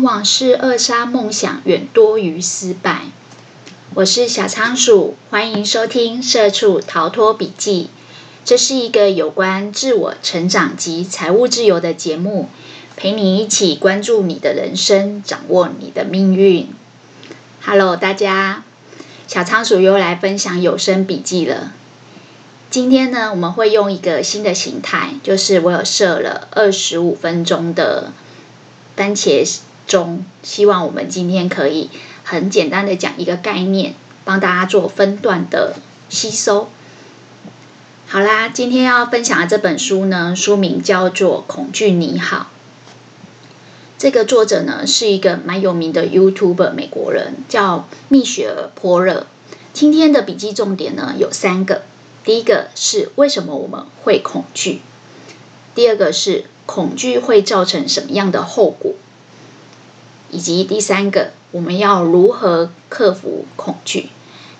往往是扼杀梦想远多于失败。我是小仓鼠，欢迎收听《社畜逃脱笔记》。这是一个有关自我成长及财务自由的节目，陪你一起关注你的人生，掌握你的命运。Hello，大家，小仓鼠又来分享有声笔记了。今天呢，我们会用一个新的形态，就是我有设了二十五分钟的番茄中，希望我们今天可以很简单的讲一个概念，帮大家做分段的吸收。好啦，今天要分享的这本书呢，书名叫做《恐惧你好》。这个作者呢是一个蛮有名的 YouTuber 美国人，叫蜜雪儿·波热。今天的笔记重点呢有三个：第一个是为什么我们会恐惧；第二个是恐惧会造成什么样的后果；以及第三个，我们要如何克服恐惧。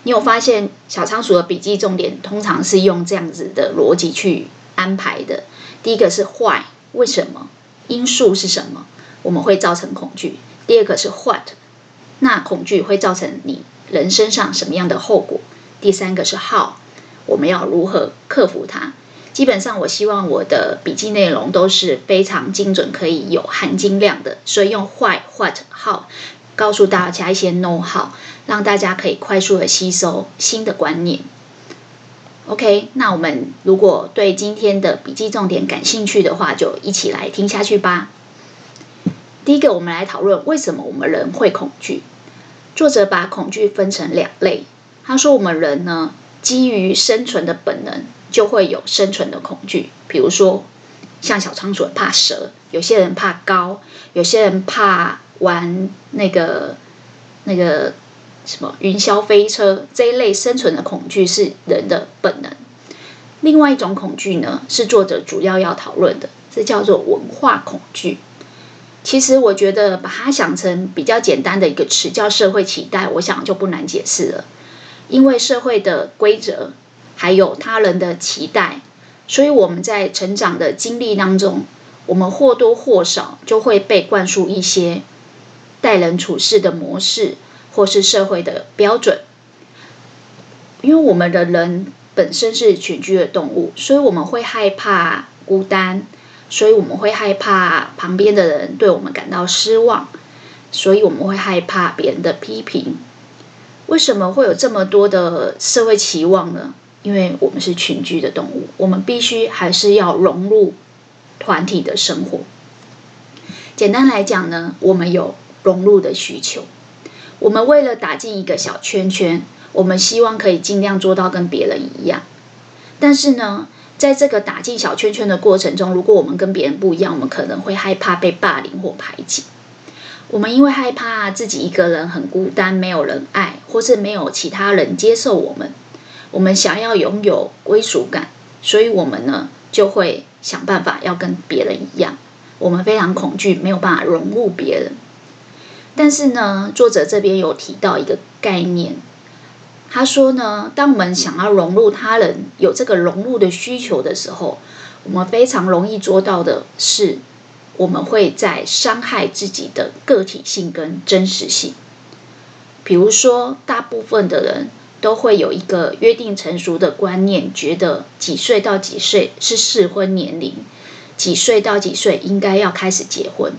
你有发现小仓鼠的笔记重点通常是用这样子的逻辑去安排的。第一个是 why，为什么？因素是什么？我们会造成恐惧。第二个是 what，那恐惧会造成你人身上什么样的后果？第三个是 how，我们要如何克服它？基本上，我希望我的笔记内容都是非常精准，可以有含金量的，所以用 why、what、how。告诉大家一些 know how，让大家可以快速的吸收新的观念。OK，那我们如果对今天的笔记重点感兴趣的话，就一起来听下去吧。第一个，我们来讨论为什么我们人会恐惧。作者把恐惧分成两类。他说，我们人呢，基于生存的本能，就会有生存的恐惧。比如说，像小仓鼠怕蛇，有些人怕高，有些人怕。玩那个那个什么云霄飞车这一类生存的恐惧是人的本能。另外一种恐惧呢，是作者主要要讨论的，这叫做文化恐惧。其实我觉得把它想成比较简单的一个词叫社会期待，我想就不难解释了。因为社会的规则还有他人的期待，所以我们在成长的经历当中，我们或多或少就会被灌输一些。待人处事的模式，或是社会的标准，因为我们的人本身是群居的动物，所以我们会害怕孤单，所以我们会害怕旁边的人对我们感到失望，所以我们会害怕别人的批评。为什么会有这么多的社会期望呢？因为我们是群居的动物，我们必须还是要融入团体的生活。简单来讲呢，我们有。融入的需求，我们为了打进一个小圈圈，我们希望可以尽量做到跟别人一样。但是呢，在这个打进小圈圈的过程中，如果我们跟别人不一样，我们可能会害怕被霸凌或排挤。我们因为害怕自己一个人很孤单，没有人爱，或是没有其他人接受我们，我们想要拥有归属感，所以我们呢就会想办法要跟别人一样。我们非常恐惧，没有办法融入别人。但是呢，作者这边有提到一个概念，他说呢，当我们想要融入他人，有这个融入的需求的时候，我们非常容易做到的是，我们会在伤害自己的个体性跟真实性。比如说，大部分的人都会有一个约定成熟的观念，觉得几岁到几岁是适婚年龄，几岁到几岁应该要开始结婚。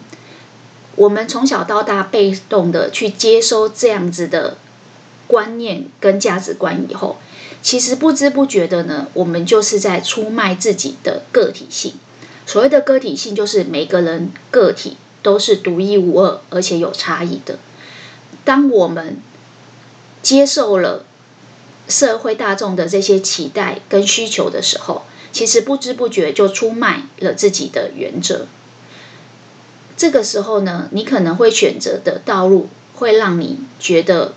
我们从小到大被动的去接收这样子的观念跟价值观以后，其实不知不觉的呢，我们就是在出卖自己的个体性。所谓的个体性，就是每个人个体都是独一无二，而且有差异的。当我们接受了社会大众的这些期待跟需求的时候，其实不知不觉就出卖了自己的原则。这个时候呢，你可能会选择的道路会让你觉得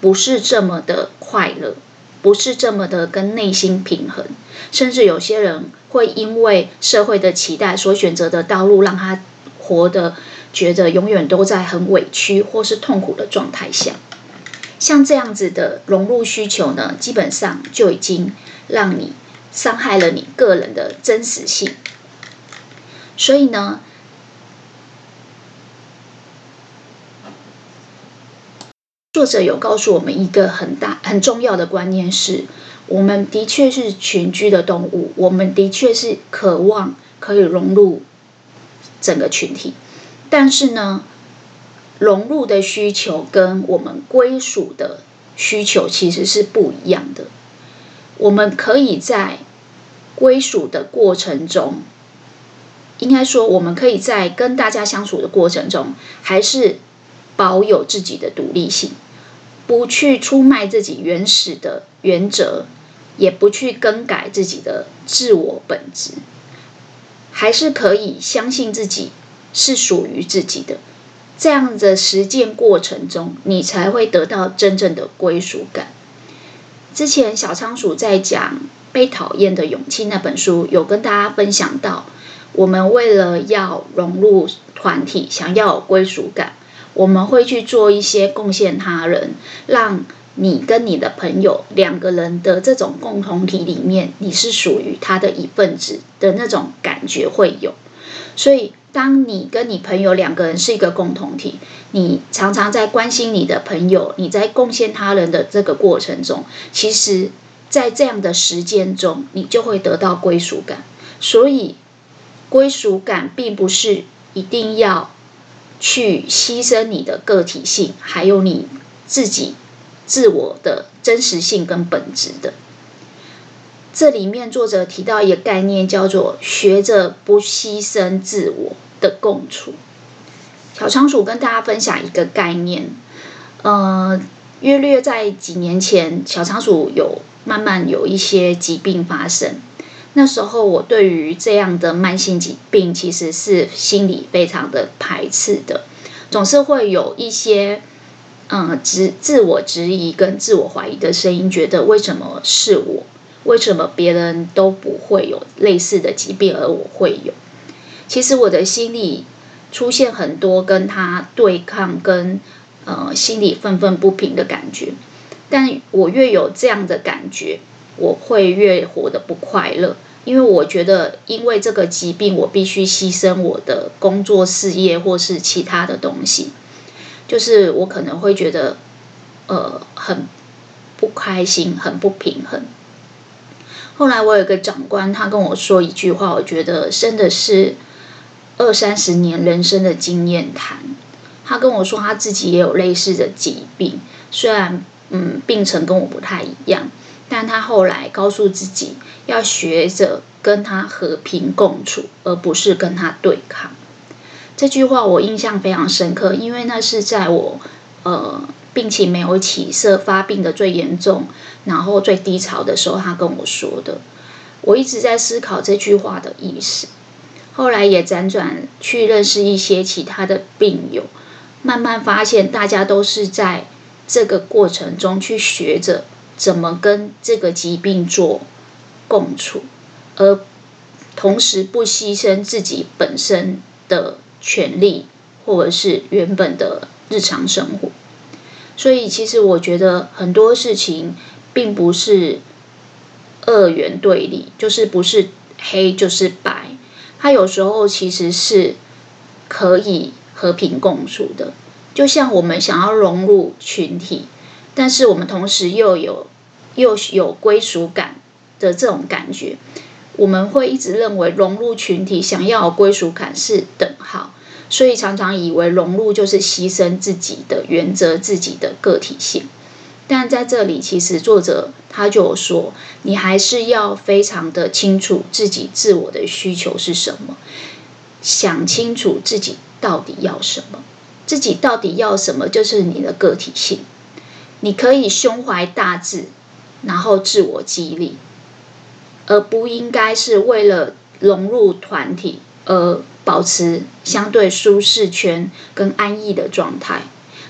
不是这么的快乐，不是这么的跟内心平衡，甚至有些人会因为社会的期待所选择的道路，让他活得觉得永远都在很委屈或是痛苦的状态下。像这样子的融入需求呢，基本上就已经让你伤害了你个人的真实性。所以呢。作者有告诉我们一个很大很重要的观念是：我们的确是群居的动物，我们的确是渴望可以融入整个群体，但是呢，融入的需求跟我们归属的需求其实是不一样的。我们可以在归属的过程中，应该说，我们可以在跟大家相处的过程中，还是保有自己的独立性，不去出卖自己原始的原则，也不去更改自己的自我本质，还是可以相信自己是属于自己的。这样的实践过程中，你才会得到真正的归属感。之前小仓鼠在讲《被讨厌的勇气》那本书，有跟大家分享到，我们为了要融入团体，想要有归属感，我们会去做一些贡献他人，让你跟你的朋友两个人的这种共同体里面，你是属于他的一份子的那种感觉会有，所以。当你跟你朋友两个人是一个共同体，你常常在关心你的朋友，你在贡献他人的这个过程中，其实，在这样的实践中，你就会得到归属感。所以，归属感并不是一定要去牺牲你的个体性，还有你自己自我的真实性跟本质的。这里面作者提到一个概念，叫做“学着不牺牲自我的共处”。小仓鼠跟大家分享一个概念，呃，约略在几年前，小仓鼠有慢慢有一些疾病发生。那时候，我对于这样的慢性疾病，其实是心里非常的排斥的，总是会有一些嗯、呃、自我质疑跟自我怀疑的声音，觉得为什么是我？为什么别人都不会有类似的疾病，而我会有？其实我的心里出现很多跟他对抗、跟呃心里愤愤不平的感觉。但我越有这样的感觉，我会越活得不快乐，因为我觉得因为这个疾病，我必须牺牲我的工作、事业或是其他的东西，就是我可能会觉得呃很不开心、很不平衡。后来我有个长官，他跟我说一句话，我觉得真的是二三十年人生的经验谈。他跟我说他自己也有类似的疾病，虽然嗯病程跟我不太一样，但他后来告诉自己要学着跟他和平共处，而不是跟他对抗。这句话我印象非常深刻，因为那是在我呃。病情没有起色，发病的最严重，然后最低潮的时候，他跟我说的。我一直在思考这句话的意思。后来也辗转去认识一些其他的病友，慢慢发现大家都是在这个过程中去学着怎么跟这个疾病做共处，而同时不牺牲自己本身的权利，或者是原本的日常生活。所以，其实我觉得很多事情并不是二元对立，就是不是黑就是白。它有时候其实是可以和平共处的。就像我们想要融入群体，但是我们同时又有又有归属感的这种感觉，我们会一直认为融入群体、想要归属感是等号。所以常常以为融入就是牺牲自己的原则、自己的个体性，但在这里，其实作者他就说，你还是要非常的清楚自己自我的需求是什么，想清楚自己到底要什么，自己到底要什么就是你的个体性。你可以胸怀大志，然后自我激励，而不应该是为了融入团体而。保持相对舒适圈跟安逸的状态，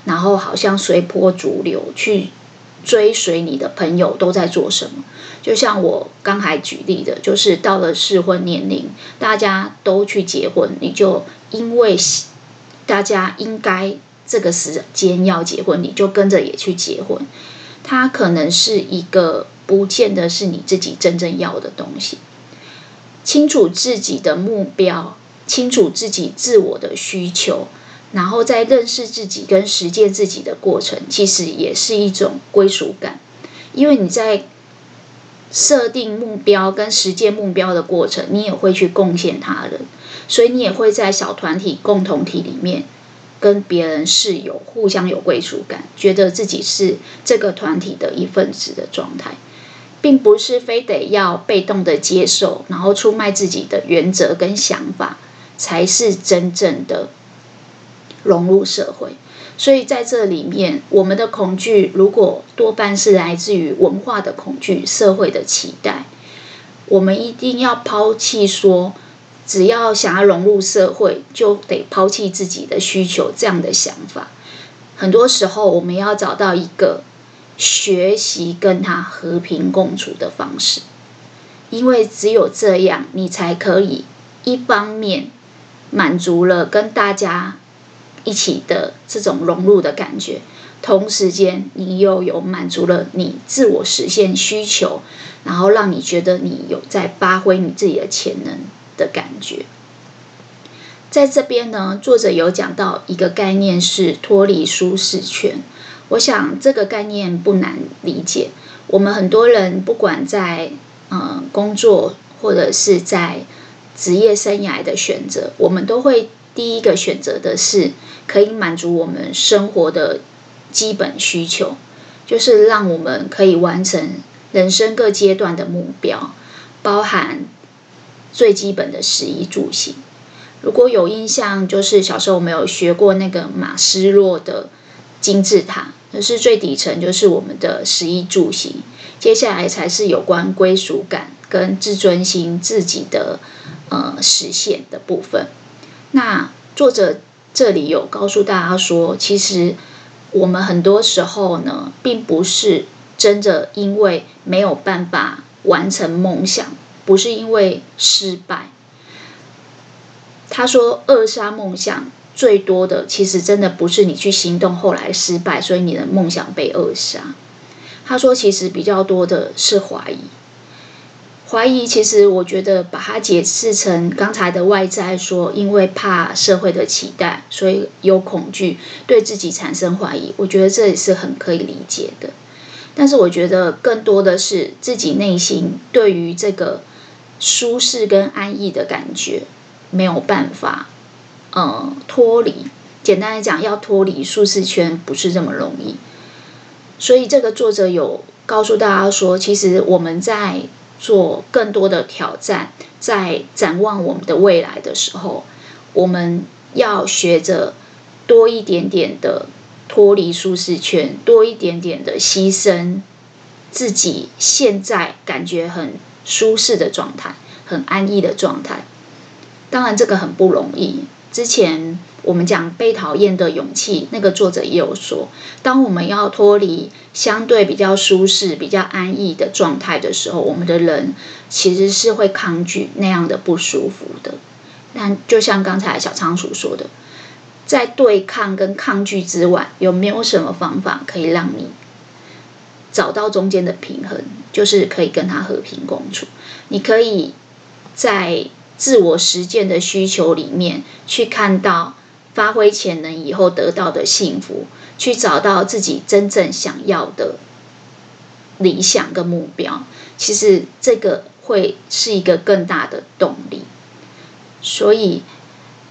然后好像随波逐流去追随你的朋友都在做什么。就像我刚才举例的，就是到了适婚年龄，大家都去结婚，你就因为大家应该这个时间要结婚，你就跟着也去结婚。它可能是一个不见得是你自己真正要的东西。清楚自己的目标。清楚自己自我的需求，然后在认识自己跟实践自己的过程，其实也是一种归属感，因为你在设定目标跟实践目标的过程，你也会去贡献他人，所以你也会在小团体共同体里面跟别人是有互相有归属感，觉得自己是这个团体的一份子的状态，并不是非得要被动的接受，然后出卖自己的原则跟想法，才是真正的。融入社会，所以在这里面，我们的恐惧如果多半是来自于文化的恐惧、社会的期待，我们一定要抛弃说，只要想要融入社会，就得抛弃自己的需求这样的想法。很多时候，我们要找到一个学习跟他和平共处的方式，因为只有这样，你才可以一方面满足了跟大家。一起的这种融入的感觉，同时间你又有满足了你自我实现需求，然后让你觉得你有在发挥你自己的潜能的感觉。在这边呢，作者有讲到一个概念是脱离舒适圈，我想这个概念不难理解。我们很多人不管在呃工作或者是在职业生涯的选择，我们都会。第一个选择的是可以满足我们生活的基本需求，就是让我们可以完成人生各阶段的目标，包含最基本的食衣住行。如果有印象，就是小时候我们有学过那个马斯洛的金字塔，就是最底层就是我们的食衣住行，接下来才是有关归属感跟自尊心自己的呃实现的部分。那作者这里有告诉大家说，其实我们很多时候呢，并不是真的因为没有办法完成梦想，不是因为失败。他说，扼杀梦想最多的，其实真的不是你去行动后来失败，所以你的梦想被扼杀。他说，其实比较多的是怀疑。怀疑，其实我觉得把它解释成刚才的外在，说因为怕社会的期待，所以有恐惧，对自己产生怀疑。我觉得这也是很可以理解的。但是我觉得更多的是自己内心对于这个舒适跟安逸的感觉没有办法，呃，脱离。简单来讲，要脱离舒适圈不是这么容易。所以这个作者有告诉大家说，其实我们在做更多的挑战，在展望我们的未来的时候，我们要学着多一点点的脱离舒适圈，多一点点的牺牲自己现在感觉很舒适的状态，很安逸的状态。当然，这个很不容易。之前我们讲被讨厌的勇气，那个作者也有说，当我们要脱离相对比较舒适、比较安逸的状态的时候，我们的人其实是会抗拒那样的不舒服的。但就像刚才小仓鼠说的，在对抗跟抗拒之外，有没有什么方法可以让你找到中间的平衡？就是可以跟他和平共处。你可以在。自我实践的需求里面，去看到发挥潜能以后得到的幸福，去找到自己真正想要的理想跟目标。其实这个会是一个更大的动力。所以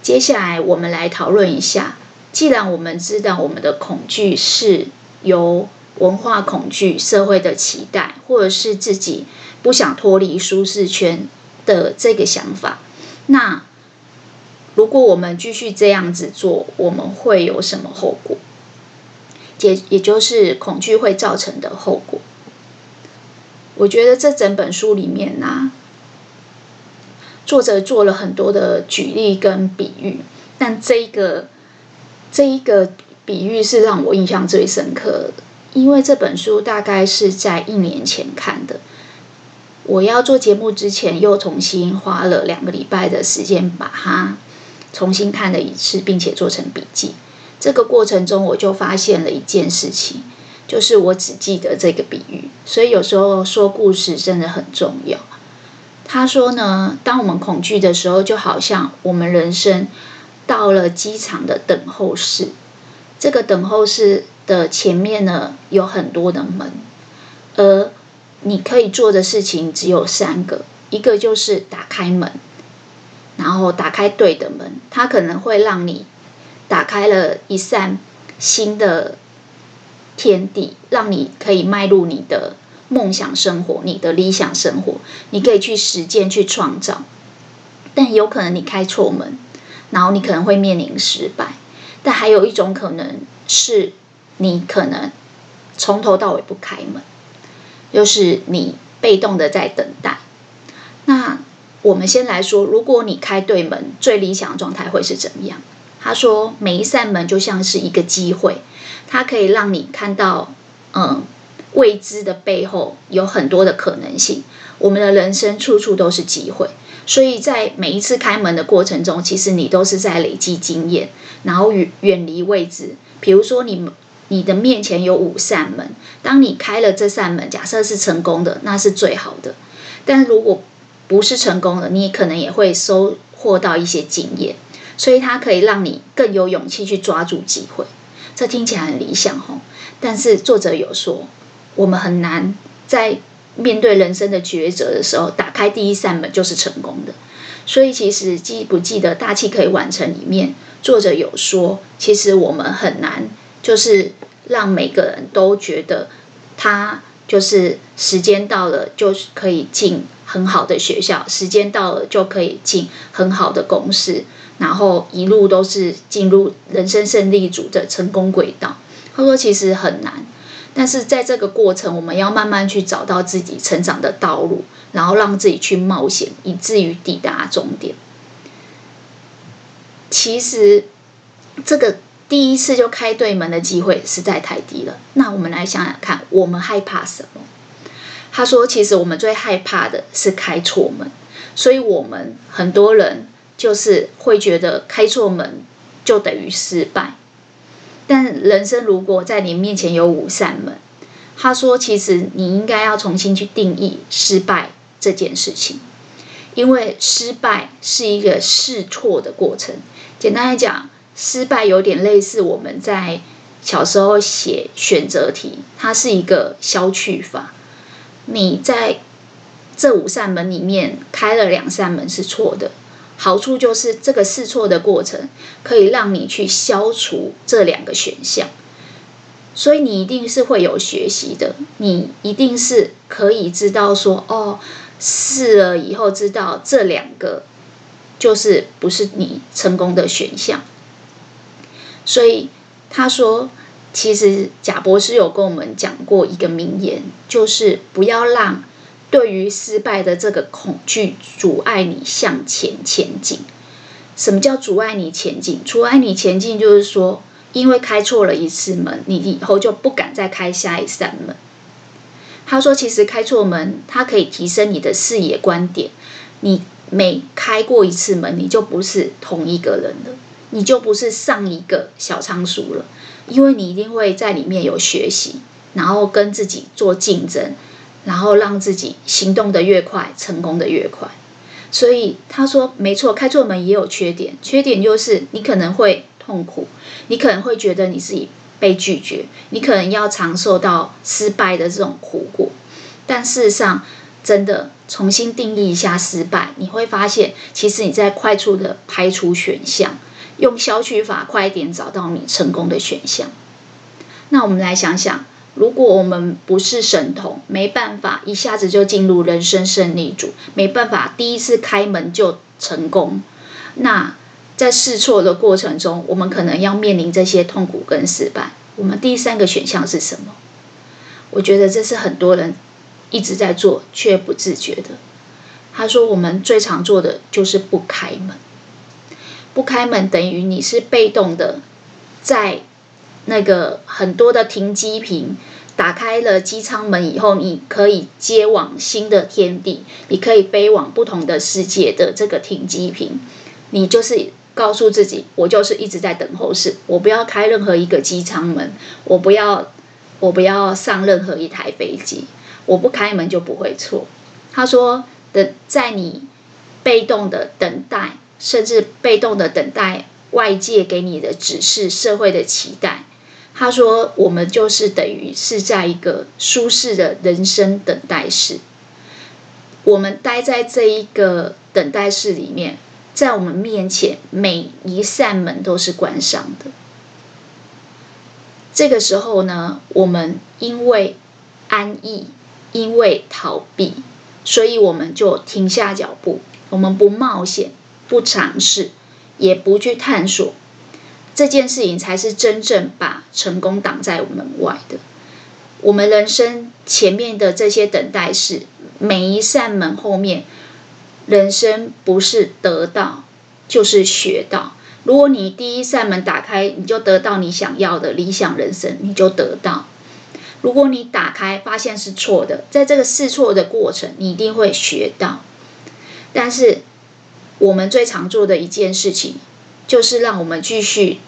接下来我们来讨论一下，既然我们知道我们的恐惧是由文化恐惧、社会的期待，或者是自己不想脱离舒适圈。的这个想法，那如果我们继续这样子做，我们会有什么后果？也也就是恐惧会造成的后果。我觉得这整本书里面呢、作者做了很多的举例跟比喻，但这一个这一个比喻是让我印象最深刻的，因为这本书大概是在一年前看的。我要做节目之前，又重新花了两个礼拜的时间把它重新看了一次，并且做成笔记。这个过程中，我就发现了一件事情，就是我只记得这个比喻。所以有时候说故事真的很重要。他说呢，当我们恐惧的时候，就好像我们人生到了机场的等候室。这个等候室的前面呢，有很多的门，而你可以做的事情只有三个，一个就是打开门，然后打开对的门，它可能会让你打开了一扇新的天地，让你可以迈入你的梦想生活，你的理想生活，你可以去实践、去创造。但有可能你开错门，然后你可能会面临失败。但还有一种可能是，你可能从头到尾不开门，就是你被动的在等待。那我们先来说，如果你开对门，最理想的状态会是怎么样？他说，每一扇门就像是一个机会，它可以让你看到，嗯，未知的背后有很多的可能性。我们的人生处处都是机会。所以在每一次开门的过程中，其实你都是在累积经验，然后远远离未知。比如说你，你你的面前有五扇门，当你开了这扇门，假设是成功的，那是最好的。但如果不是成功的，你可能也会收获到一些经验。所以它可以让你更有勇气去抓住机会。这听起来很理想吼，但是作者有说，我们很难在。面对人生的抉择的时候，打开第一扇门就是成功的。所以，其实记不记得《大器可以完成》里面，作者有说，其实我们很难，就是让每个人都觉得他就是时间到了就可以进很好的学校，时间到了就可以进很好的公司，然后一路都是进入人生胜利组的成功轨道。他说，其实很难。但是在这个过程，我们要慢慢去找到自己成长的道路，然后让自己去冒险，以至于抵达终点。其实，这个第一次就开对门的机会实在太低了。那我们来想想看，我们害怕什么？他说，其实我们最害怕的是开错门，所以我们很多人就是会觉得开错门就等于失败。但人生如果在你面前有五扇门，他说，其实你应该要重新去定义失败这件事情，因为失败是一个试错的过程。简单来讲，失败有点类似我们在小时候写选择题，它是一个消去法。你在这五扇门里面开了两扇门是错的。好处就是这个试错的过程可以让你去消除这两个选项，所以你一定是会有学习的，你一定是可以知道说哦，试了以后知道这两个就是不是你成功的选项。所以他说，其实贾博士有跟我们讲过一个名言，就是不要让。对于失败的这个恐惧，阻碍你向前前进。什么叫阻碍你前进？阻碍你前进就是说，因为开错了一次门，你以后就不敢再开下一扇门。他说，其实开错门，它可以提升你的视野观点。你每开过一次门，你就不是同一个人了，你就不是上一个小仓鼠了，因为你一定会在里面有学习，然后跟自己做竞争。然后让自己行动得越快，成功得越快。所以他说没错，开错门也有缺点，缺点就是你可能会痛苦，你可能会觉得你自己被拒绝，你可能要尝受到失败的这种苦果。但事实上，真的重新定义一下失败，你会发现，其实你在快速的排除选项，用消去法快一点找到你成功的选项。那我们来想想。如果我们不是神童，没办法一下子就进入人生胜利组，没办法第一次开门就成功，那在试错的过程中，我们可能要面临这些痛苦跟失败。我们第三个选项是什么？我觉得这是很多人一直在做却不自觉的。他说，我们最常做的就是不开门，不开门等于你是被动的，在。那个很多的停机坪，打开了机舱门以后，你可以接往新的天地，你可以飞往不同的世界的这个停机坪，你就是告诉自己，我就是一直在等候室，我不要开任何一个机舱门，我不要，我不要上任何一台飞机，我不开门就不会错。他说的，在你被动的等待，甚至被动的等待外界给你的指示、社会的期待。他说，我们就是等于是在一个舒适的人生等待室，我们待在这一个等待室里面，在我们面前每一扇门都是关上的。这个时候呢，我们因为安逸，因为逃避，所以我们就停下脚步，我们不冒险，不尝试，也不去探索。这件事情才是真正把成功挡在门外的。我们人生前面的这些等待是，每一扇门后面，人生不是得到，就是学到。如果你第一扇门打开，你就得到你想要的理想人生，你就得到。如果你打开发现是错的，在这个试错的过程，你一定会学到。但是我们最常做的一件事情，就是让我们继续。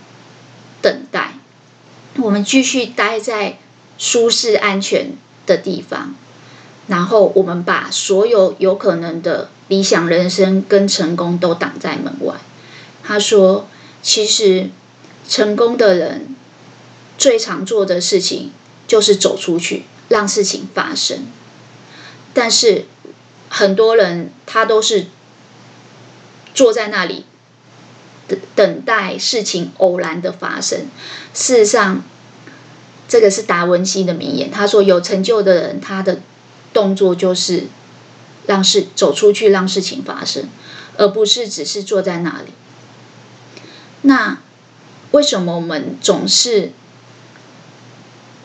等待，我们继续待在舒适安全的地方，然后我们把所有有可能的理想人生跟成功都挡在门外。他说：“其实成功的人最常做的事情就是走出去，让事情发生。但是很多人他都是坐在那里。”等等待事情偶然的发生。事实上，这个是达文西的名言。他说：“有成就的人，他的动作就是让事走出去，让事情发生，而不是只是坐在那里。”那为什么我们总是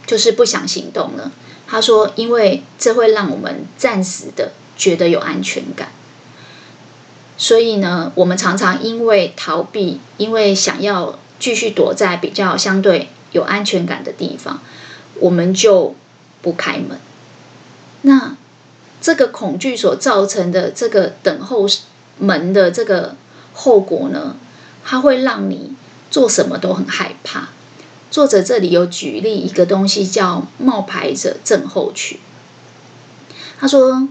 就是不想行动呢？他说：“因为这会让我们暂时的觉得有安全感。”所以呢，我们常常因为逃避，因为想要继续躲在比较相对有安全感的地方，我们就不开门。那这个恐惧所造成的这个等候门的这个后果呢，它会让你做什么都很害怕。作者这里有举例一个东西叫冒牌者症候群。他说。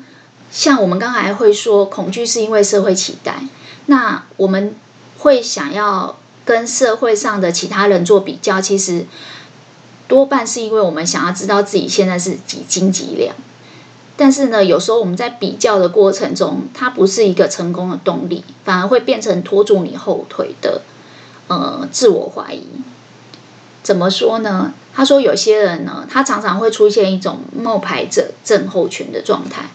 像我们刚才会说，恐惧是因为社会期待。那我们会想要跟社会上的其他人做比较，其实多半是因为我们想要知道自己现在是几斤几两。但是呢，有时候我们在比较的过程中，它不是一个成功的动力，反而会变成拖住你后腿的呃自我怀疑。怎么说呢？他说有些人呢，他常常会出现一种冒牌者症候群的状态。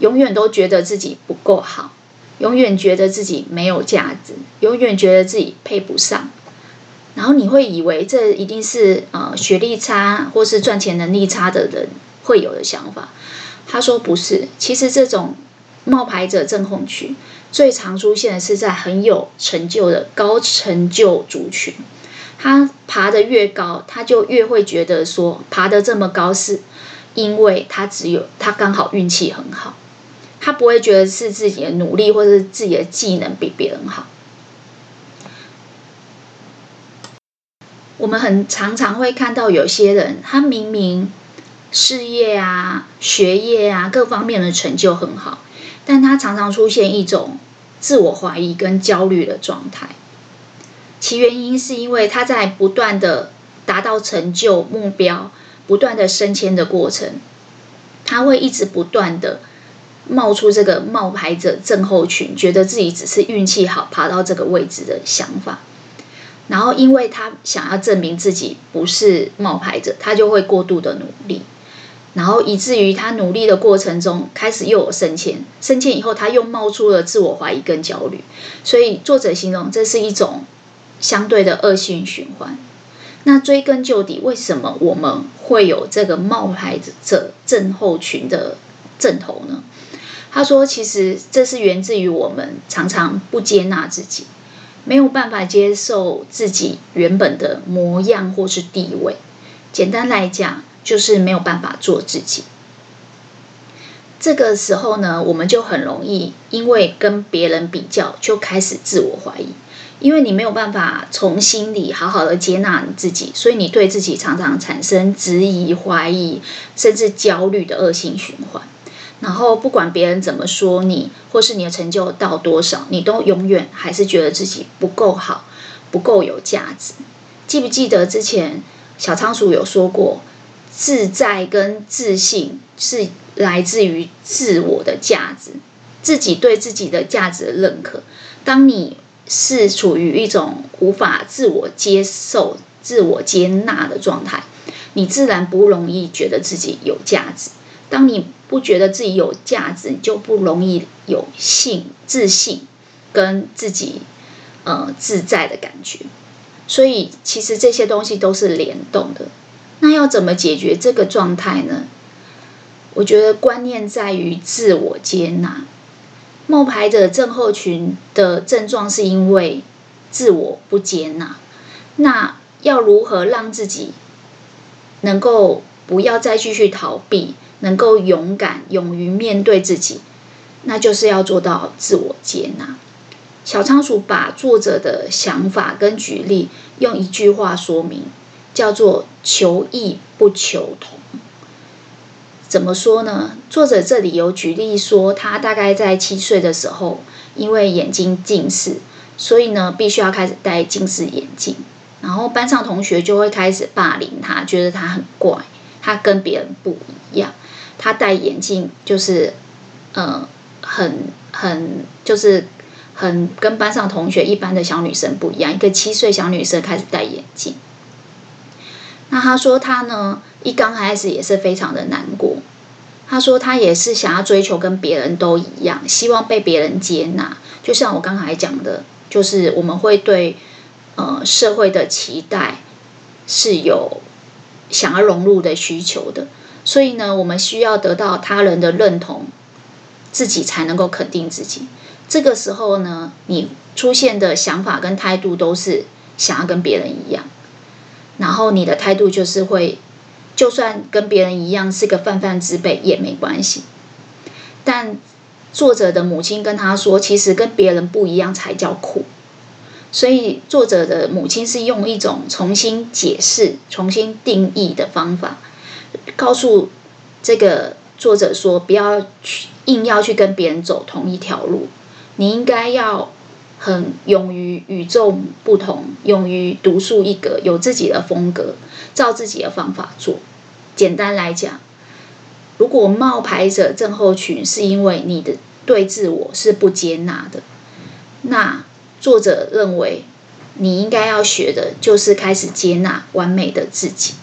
永远都觉得自己不够好，永远觉得自己没有价值，永远觉得自己配不上。然后你会以为这一定是呃学历差或是赚钱能力差的人会有的想法。他说不是，其实这种冒牌者症候群最常出现的是在很有成就的高成就族群。他爬得越高，他就越会觉得说爬得这么高是因为他只有他刚好运气很好。他不会觉得是自己的努力或者自己的技能比别人好。我们很常常会看到有些人，他明明事业啊、学业啊各方面的成就很好，但他常常出现一种自我怀疑跟焦虑的状态。其原因是因为他在不断的达到成就目标、不断的升迁的过程，他会一直不断的。冒出这个冒牌者症候群，觉得自己只是运气好爬到这个位置的想法，然后因为他想要证明自己不是冒牌者，他就会过度的努力，然后以至于他努力的过程中开始又有升迁，升迁以后他又冒出了自我怀疑跟焦虑，所以作者形容这是一种相对的恶性循环。那追根究底，为什么我们会有这个冒牌者症候群的症头呢？他说：“其实这是源自于我们常常不接纳自己，没有办法接受自己原本的模样或是地位。简单来讲，就是没有办法做自己。这个时候呢，我们就很容易因为跟别人比较，就开始自我怀疑。因为你没有办法从心里好好的接纳你自己，所以你对自己常常产生质疑、怀疑，甚至焦虑的恶性循环。”然后不管别人怎么说你，或是你的成就到多少，你都永远还是觉得自己不够好，不够有价值。记不记得之前小仓鼠有说过，自在跟自信是来自于自我的价值，自己对自己的价值的认可。当你是处于一种无法自我接受、自我接纳的状态，你自然不容易觉得自己有价值。当你不觉得自己有价值，你就不容易有信自信跟自己呃自在的感觉。所以，其实这些东西都是联动的。那要怎么解决这个状态呢？我觉得观念在于自我接纳。冒牌者症候群的症状是因为自我不接纳。那要如何让自己能够不要再继续逃避，能够勇敢、勇于面对自己？那就是要做到自我接纳。小仓鼠把作者的想法跟举例用一句话说明，叫做“求异不求同”。怎么说呢？作者这里有举例说，他大概在七岁的时候，因为眼睛近视，所以呢，必须要开始戴近视眼镜。然后班上同学就会开始霸凌他，觉得他很怪，他跟别人不一样。他戴眼镜就是，呃，很很就是。很跟班上同学一般的小女生不一样，一个七岁小女生开始戴眼镜。那她说她呢，一刚开始也是非常的难过。她说她也是想要追求跟别人都一样，希望被别人接纳。就像我刚才讲的，就是我们会对呃社会的期待是有想要融入的需求的，所以呢，我们需要得到他人的认同，自己才能够肯定自己。这个时候呢，你出现的想法跟态度都是想要跟别人一样，然后你的态度就是会，就算跟别人一样是个泛泛之辈也没关系。但作者的母亲跟他说，其实跟别人不一样才叫酷。所以作者的母亲是用一种重新解释、重新定义的方法，告诉这个作者说，不要去硬要去跟别人走同一条路。你应该要很勇于与众不同，勇于独树一格，有自己的风格，照自己的方法做。简单来讲，如果冒牌者症候群是因为你的对自我是不接纳的，那作者认为你应该要学的就是开始接纳完美的自己。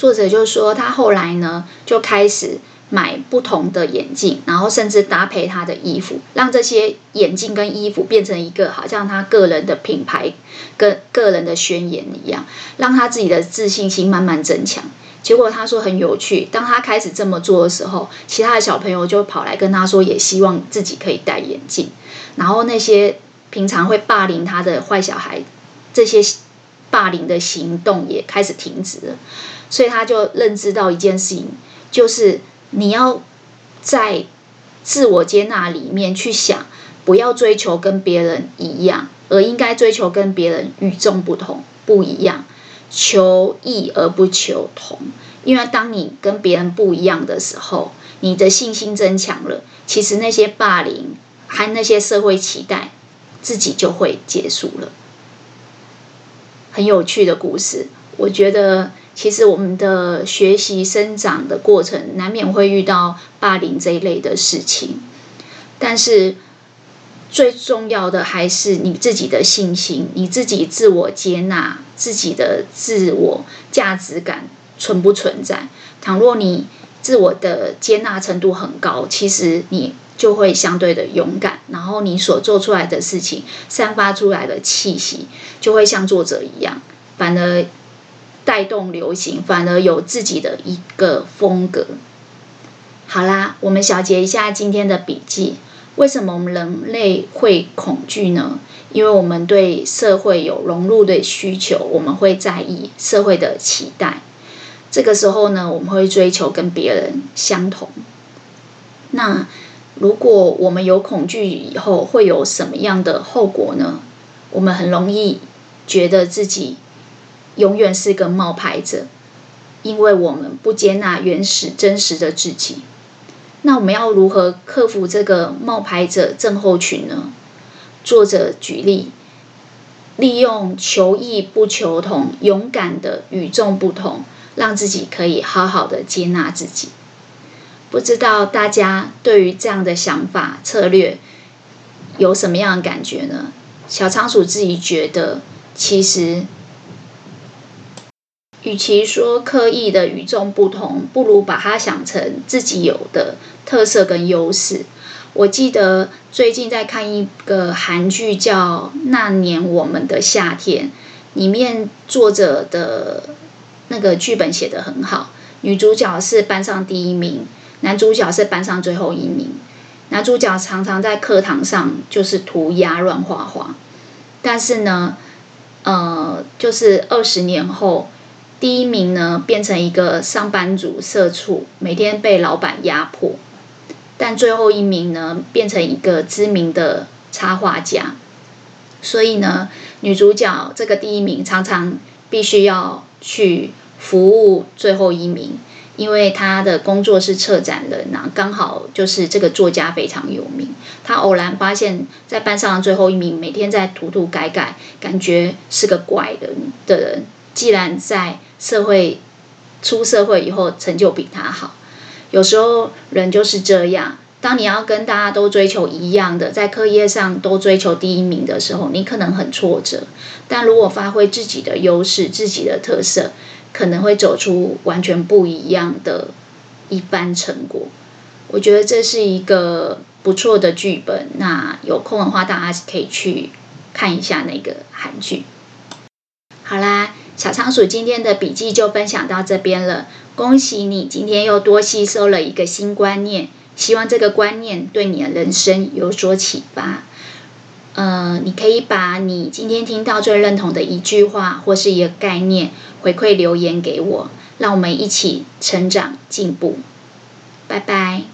作者就说，他后来呢就开始。买不同的眼镜，然后甚至搭配他的衣服，让这些眼镜跟衣服变成一个好像他个人的品牌跟个人的宣言一样，让他自己的自信心慢慢增强。结果他说很有趣，当他开始这么做的时候，其他的小朋友就跑来跟他说，也希望自己可以戴眼镜。然后那些平常会霸凌他的坏小孩，这些霸凌的行动也开始停止了。所以他就认知到一件事情，就是。你要在自我接纳里面去想，不要追求跟别人一样，而应该追求跟别人与众不同、不一样，求异而不求同。因为当你跟别人不一样的时候，你的信心增强了，其实那些霸凌和那些社会期待，自己就会结束了。很有趣的故事，我觉得。其实我们的学习生长的过程，难免会遇到霸凌这一类的事情，但是最重要的还是你自己的信心，你自己自我接纳，自己的自我价值感存不存在？倘若你自我的接纳程度很高，其实你就会相对的勇敢，然后你所做出来的事情，散发出来的气息，就会像作者一样，反而。带动流行，反而有自己的一个风格。好啦，我们小结一下今天的笔记。为什么我们人类会恐惧呢？因为我们对社会有融入的需求，我们会在意社会的期待。这个时候呢，我们会追求跟别人相同。那如果我们有恐惧以后，会有什么样的后果呢？我们很容易觉得自己。永远是个冒牌者，因为我们不接纳原始真实的自己。那我们要如何克服这个冒牌者症候群呢？作者举例，利用求异不求同，勇敢的与众不同，让自己可以好好的接纳自己。不知道大家对于这样的想法策略有什么样的感觉呢？小仓鼠自己觉得，其实与其说刻意的与众不同，不如把它想成自己有的特色跟优势。我记得最近在看一个韩剧叫《那年我们的夏天》，里面作者的那个剧本写得很好，女主角是班上第一名。男主角是班上最后一名。男主角常常在课堂上就是涂鸦乱画画，但是呢，呃，就是二十年后，第一名呢变成一个上班族社畜，每天被老板压迫；但最后一名呢变成一个知名的插画家。所以呢，女主角这个第一名常常必须要去服务最后一名。因为他的工作是策展人呐、啊，刚好就是这个作家非常有名。他偶然发现，在班上的最后一名，每天在涂涂改改，感觉是个怪人的人。既然在社会出社会以后成就比他好，有时候人就是这样。当你要跟大家都追求一样的，在课业上都追求第一名的时候，你可能很挫折。但如果发挥自己的优势、自己的特色，可能会走出完全不一样的一般成果。我觉得这是一个不错的剧本。那有空的话，大家可以去看一下那个韩剧。好啦，小仓鼠今天的笔记就分享到这边了。恭喜你，今天又多吸收了一个新观念。希望这个观念对你的人生有所启发。呃，你可以把你今天听到最认同的一句话或是一个概念回馈留言给我，让我们一起成长进步。拜拜。